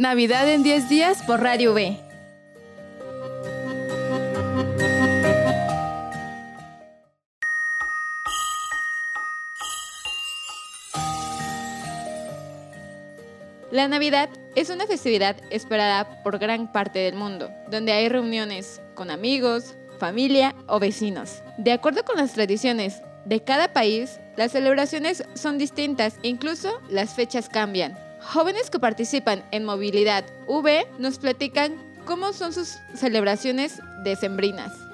Navidad en 10 días por Radio B. La Navidad es una festividad esperada por gran parte del mundo, donde hay reuniones con amigos, familia o vecinos. De acuerdo con las tradiciones de cada país, las celebraciones son distintas e incluso las fechas cambian. Jóvenes que participan en Movilidad V nos platican cómo son sus celebraciones decembrinas.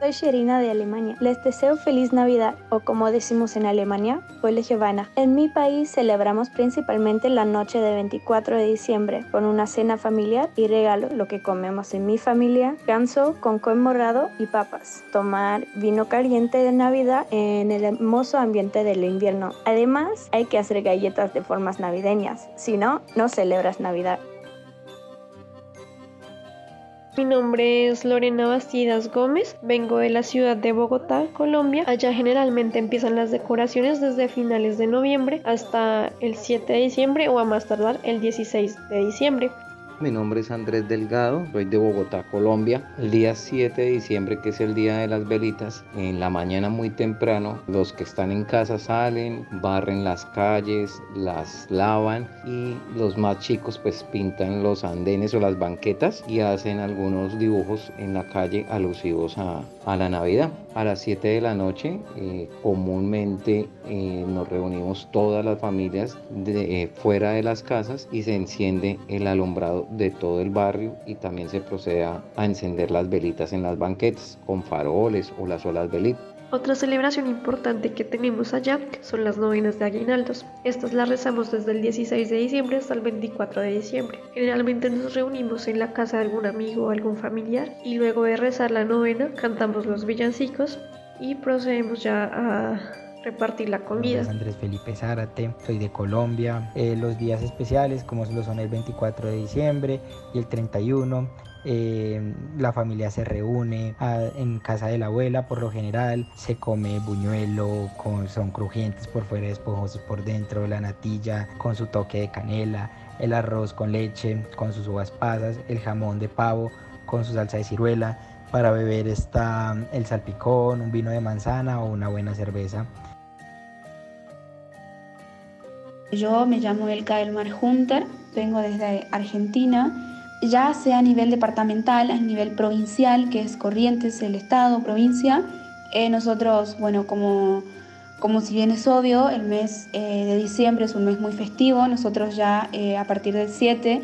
Soy Sherina de Alemania. Les deseo feliz Navidad o como decimos en Alemania, Feliz Giovanna. En mi país celebramos principalmente la noche de 24 de diciembre con una cena familiar y regalo, lo que comemos en mi familia, ganso con morado y papas. Tomar vino caliente de Navidad en el hermoso ambiente del invierno. Además, hay que hacer galletas de formas navideñas, si no, no celebras Navidad. Mi nombre es Lorena Bastidas Gómez, vengo de la ciudad de Bogotá, Colombia. Allá generalmente empiezan las decoraciones desde finales de noviembre hasta el 7 de diciembre o a más tardar el 16 de diciembre. Mi nombre es Andrés Delgado, soy de Bogotá, Colombia. El día 7 de diciembre, que es el día de las velitas, en la mañana muy temprano, los que están en casa salen, barren las calles, las lavan y los más chicos pues pintan los andenes o las banquetas y hacen algunos dibujos en la calle alusivos a, la Navidad. A las 7 de la noche eh, comúnmente eh, nos reunimos todas las familias eh, fuera de las casas y se enciende el alumbrado de todo el barrio y también se procede a, encender las velitas en las banquetas con faroles o las solas velitas. Otra celebración importante que tenemos allá son las novenas de aguinaldos. Estas las rezamos desde el 16 de diciembre hasta el 24 de diciembre. Generalmente nos reunimos en la casa de algún amigo o algún familiar y luego de rezar la novena cantamos los villancicos y procedemos ya a repartir la comida. Andrés Felipe Zárate, soy de Colombia. Eh, los días especiales, como lo son el 24 de diciembre y el 31, eh, la familia se reúne en casa de la abuela por lo general, se come buñuelo, con, son crujientes por fuera, esponjosos por dentro, la natilla con su toque de canela, el arroz con leche, con sus uvas pasas, el jamón de pavo con su salsa de ciruela. Para beber está el salpicón, un vino de manzana o una buena cerveza. Yo me llamo Elka Elmar Junter, vengo desde Argentina, ya sea a nivel departamental, a nivel provincial, que es Corrientes, el estado, provincia. Eh, nosotros, bueno, como, como si bien es obvio, el mes eh, de diciembre es un mes muy festivo, nosotros ya eh, a partir del 7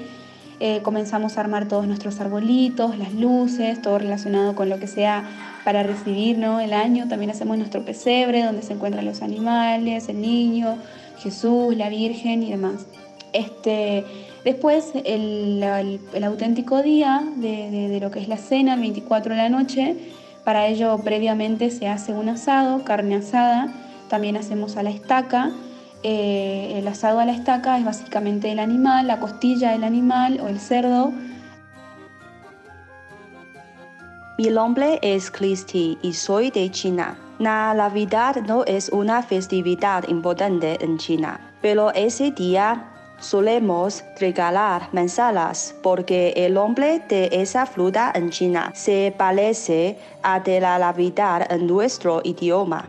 comenzamos a armar todos nuestros arbolitos, las luces, todo relacionado con lo que sea para recibir el año. También hacemos nuestro pesebre, donde se encuentran los animales, el niño, Jesús, la Virgen y demás. Este, después, el, auténtico día de, lo que es la cena, el 24 de la noche, para ello previamente se hace un asado, carne asada, también hacemos a la estaca. Eh, el asado a la estaca es básicamente el animal, la costilla del animal o el cerdo. Mi nombre es Cristi y soy de China. La Navidad no es una festividad importante en China, pero ese día solemos regalar manzanas porque el nombre de esa fruta en China se parece a de la Navidad en nuestro idioma.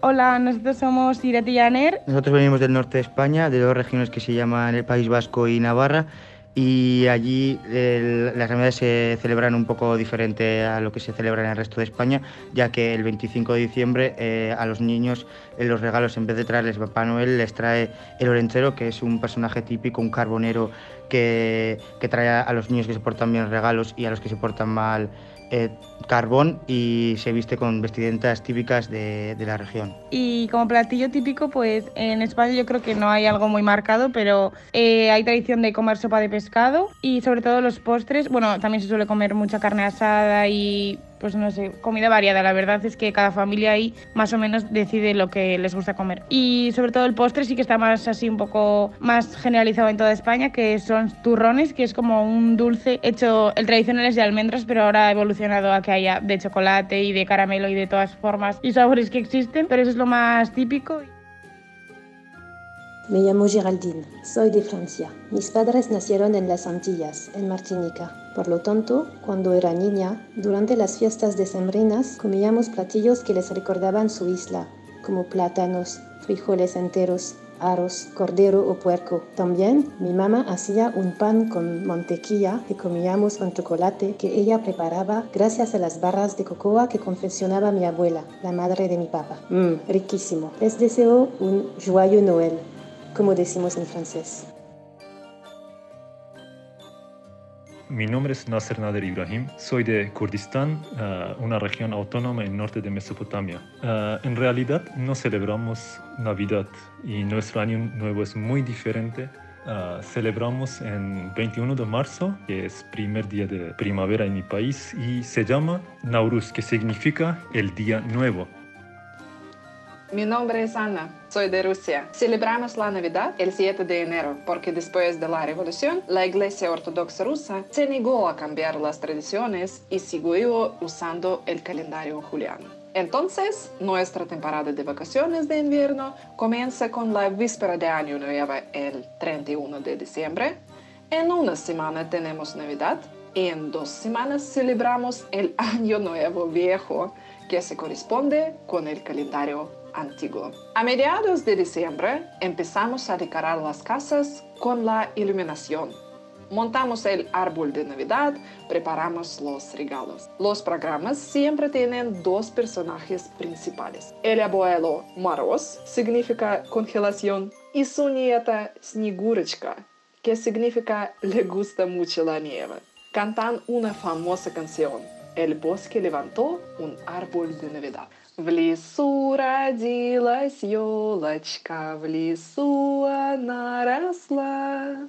Hola, nosotros somos Irati y Aner. Nosotros venimos del norte de España, de dos regiones que se llaman el País Vasco y Navarra y allí las navidades se celebran un poco diferente a lo que se celebra en el resto de España, ya que el 25 de diciembre eh, a los niños en los regalos en vez de traerles Papá Noel les trae el orenchero, que es un personaje típico, un carbonero que, trae a los niños que se portan bien regalos y a los que se portan mal eh, carbón y se viste con vestimentas típicas de, la región. Y como platillo típico, pues en España yo creo que no hay algo muy marcado, pero eh, hay tradición de comer sopa de pescado y sobre todo los postres. Bueno, también se suele comer mucha carne asada y pues no sé, comida variada. La verdad es que cada familia ahí más o menos decide lo que les gusta comer. Y sobre todo el postre sí que está más así un poco más generalizado en toda España, que son turrones, que es como un dulce hecho, el tradicional es de almendras, pero ahora ha evolucionado a que haya de chocolate y de caramelo y de todas formas y sabores que existen, pero eso es lo más típico. Me llamo Geraldine, soy de Francia. Mis padres nacieron en las Antillas, en Martinica. Por lo tanto, cuando era niña, durante las fiestas decembrinas comíamos platillos que les recordaban su isla, como plátanos, frijoles enteros, arroz, cordero o puerco. También mi mamá hacía un pan con mantequilla que comíamos con chocolate que ella preparaba gracias a las barras de cocoa que confeccionaba mi abuela, la madre de mi papá. Mmm, riquísimo. Les deseo un joyeux Noël, como decimos en francés. Mi nombre es Nasser Nader Ibrahim, soy de Kurdistán, uh, una región autónoma en norte de Mesopotamia. Uh, en realidad no celebramos Navidad y nuestro año nuevo es muy diferente. Uh, celebramos en 21 de marzo, que es primer día de primavera en mi país, y se llama Nauruz, que significa el día nuevo. Mi nombre es Ana, soy de Rusia. Celebramos la Navidad el 7 de enero porque después de la revolución, la Iglesia Ortodoxa rusa se negó a cambiar las tradiciones y siguió usando el calendario juliano. Entonces, nuestra temporada de vacaciones de invierno comienza con la víspera de Año Nuevo el 31 de diciembre. En una semana tenemos Navidad y en dos semanas celebramos el Año Nuevo Viejo, que se corresponde con el calendario antiguo. A mediados de diciembre empezamos a decorar las casas con la iluminación. Montamos el árbol de Navidad, preparamos los regalos. Los programas siempre tienen dos personajes principales. El abuelo Moroz significa congelación y su nieta Snigurechka, que significa le gusta mucho la nieve. Cantan una famosa canción. El bosque levantó un árbol de Navidad. В лесу родилась елочка, в лесу она росла.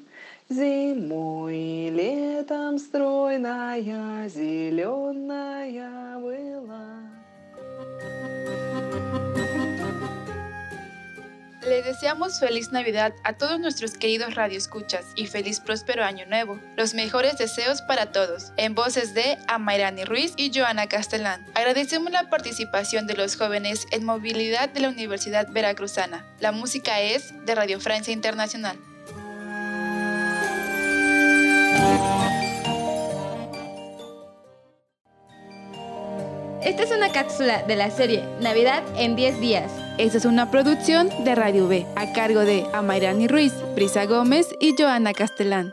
Зимой и летом стройная, зеленая была. Le deseamos feliz Navidad a todos nuestros queridos radioescuchas y feliz próspero año nuevo. Los mejores deseos para todos. En voces de Amairani Ruiz y Joana Castellán. Agradecemos la participación de los jóvenes en movilidad de la Universidad Veracruzana. La música es de Radio Francia Internacional. Esta es una cápsula de la serie Navidad en 10 días. Esta es una producción de Radio B, a cargo de Amairani Ruiz, Brisa Gómez y Joana Castellán.